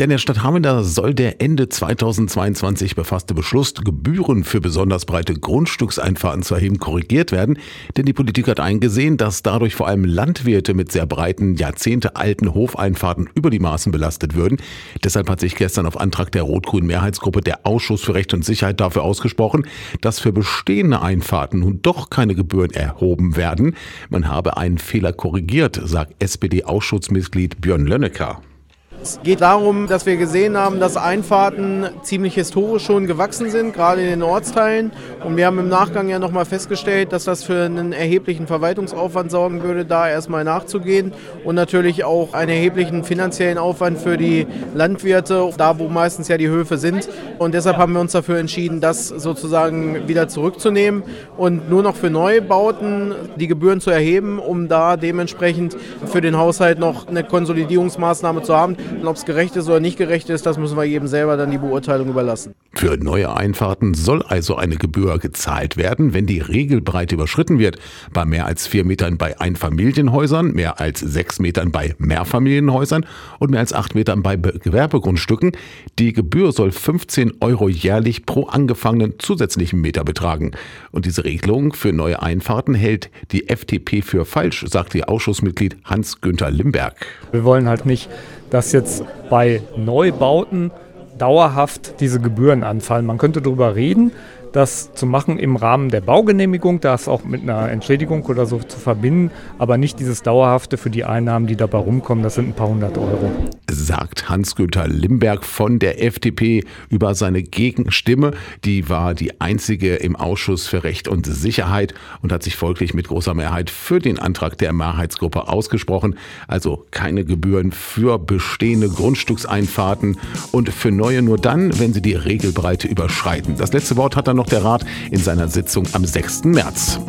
Ja, in der Stadt Hameln soll der Ende 2022 befasste Beschluss, Gebühren für besonders breite Grundstückseinfahrten zu erheben, korrigiert werden. Denn die Politik hat eingesehen, dass dadurch vor allem Landwirte mit sehr breiten, jahrzehntealten Hofeinfahrten über die Maßen belastet würden. Deshalb hat sich gestern auf Antrag der rot-grünen Mehrheitsgruppe der Ausschuss für Recht und Sicherheit dafür ausgesprochen, dass für bestehende Einfahrten nun doch keine Gebühren erhoben werden. Man habe einen Fehler korrigiert, sagt SPD-Ausschussmitglied Björn Lönnecker. Es geht darum, dass wir gesehen haben, dass Einfahrten ziemlich historisch schon gewachsen sind, gerade in den Ortsteilen. Und wir haben im Nachgang ja nochmal festgestellt, dass das für einen erheblichen Verwaltungsaufwand sorgen würde, da erstmal nachzugehen. Und natürlich auch einen erheblichen finanziellen Aufwand für die Landwirte, da wo meistens ja die Höfe sind. Und deshalb haben wir uns dafür entschieden, das sozusagen wieder zurückzunehmen und nur noch für Neubauten die Gebühren zu erheben, um da dementsprechend für den Haushalt noch eine Konsolidierungsmaßnahme zu haben. Ob es gerecht ist oder nicht gerecht ist, das müssen wir jedem selber dann die Beurteilung überlassen. Für neue Einfahrten soll also eine Gebühr gezahlt werden, wenn die Regelbreite überschritten wird. Bei mehr als vier Metern bei Einfamilienhäusern, mehr als sechs Metern bei Mehrfamilienhäusern und mehr als acht Metern bei Gewerbegrundstücken. Die Gebühr soll 15 Euro jährlich pro angefangenen zusätzlichen Meter betragen. Und diese Regelung für neue Einfahrten hält die FDP für falsch, sagt ihr Ausschussmitglied Hans-Günther Limberg. Wir wollen halt nicht, dass jetzt bei Neubauten dauerhaft diese Gebühren anfallen. Man könnte darüber reden, das zu machen im Rahmen der Baugenehmigung, das auch mit einer Entschädigung oder so zu verbinden, aber nicht dieses Dauerhafte für die Einnahmen, die dabei rumkommen, das sind ein paar hundert Euro. Sagt Hans-Günther Limberg von der FDP über seine Gegenstimme. Die war die einzige im Ausschuss für Recht und Sicherheit und hat sich folglich mit großer Mehrheit für den Antrag der Mehrheitsgruppe ausgesprochen. Also keine Gebühren für bestehende Grundstückseinfahrten und für neue nur dann, wenn sie die Regelbreite überschreiten. Das letzte Wort hat dann noch der Rat in seiner Sitzung am 6. März.